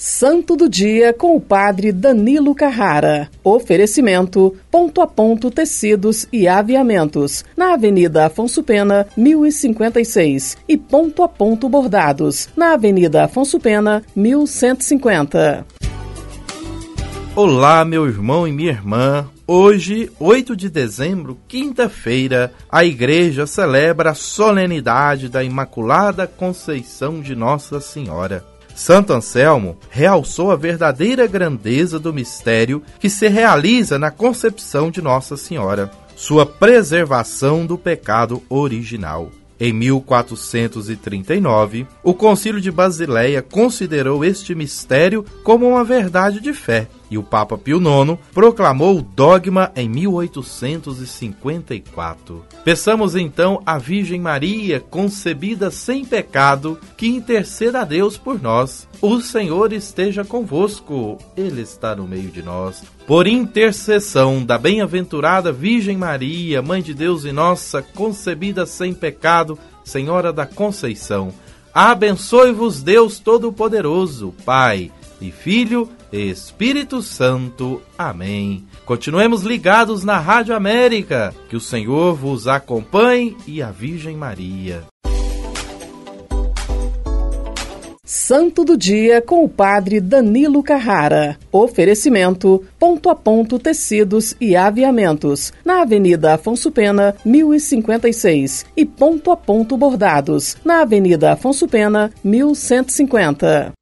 Santo do Dia com o Padre Danilo Carrara. Oferecimento: Ponto a Ponto Tecidos e Aviamentos, na Avenida Afonso Pena, 1056. E Ponto a Ponto Bordados, na Avenida Afonso Pena, 1150. Olá, meu irmão e minha irmã. Hoje, 8 de dezembro, quinta-feira, a igreja celebra a solenidade da Imaculada Conceição de Nossa Senhora. Santo Anselmo realçou a verdadeira grandeza do mistério que se realiza na concepção de Nossa Senhora, sua preservação do pecado original. Em 1439, o Concílio de Basileia considerou este mistério como uma verdade de fé e o Papa Pio IX proclamou o dogma em 1854. Peçamos então à Virgem Maria, concebida sem pecado, que interceda a Deus por nós. O Senhor esteja convosco, Ele está no meio de nós. Por intercessão da bem-aventurada Virgem Maria, Mãe de Deus e nossa, concebida sem pecado, Senhora da Conceição, abençoe-vos Deus Todo-Poderoso, Pai e Filho Espírito Santo. Amém. Continuemos ligados na Rádio América. Que o Senhor vos acompanhe e a Virgem Maria. Santo do Dia com o Padre Danilo Carrara. Oferecimento: Ponto a Ponto Tecidos e Aviamentos, na Avenida Afonso Pena, 1056. E Ponto a Ponto Bordados, na Avenida Afonso Pena, 1150.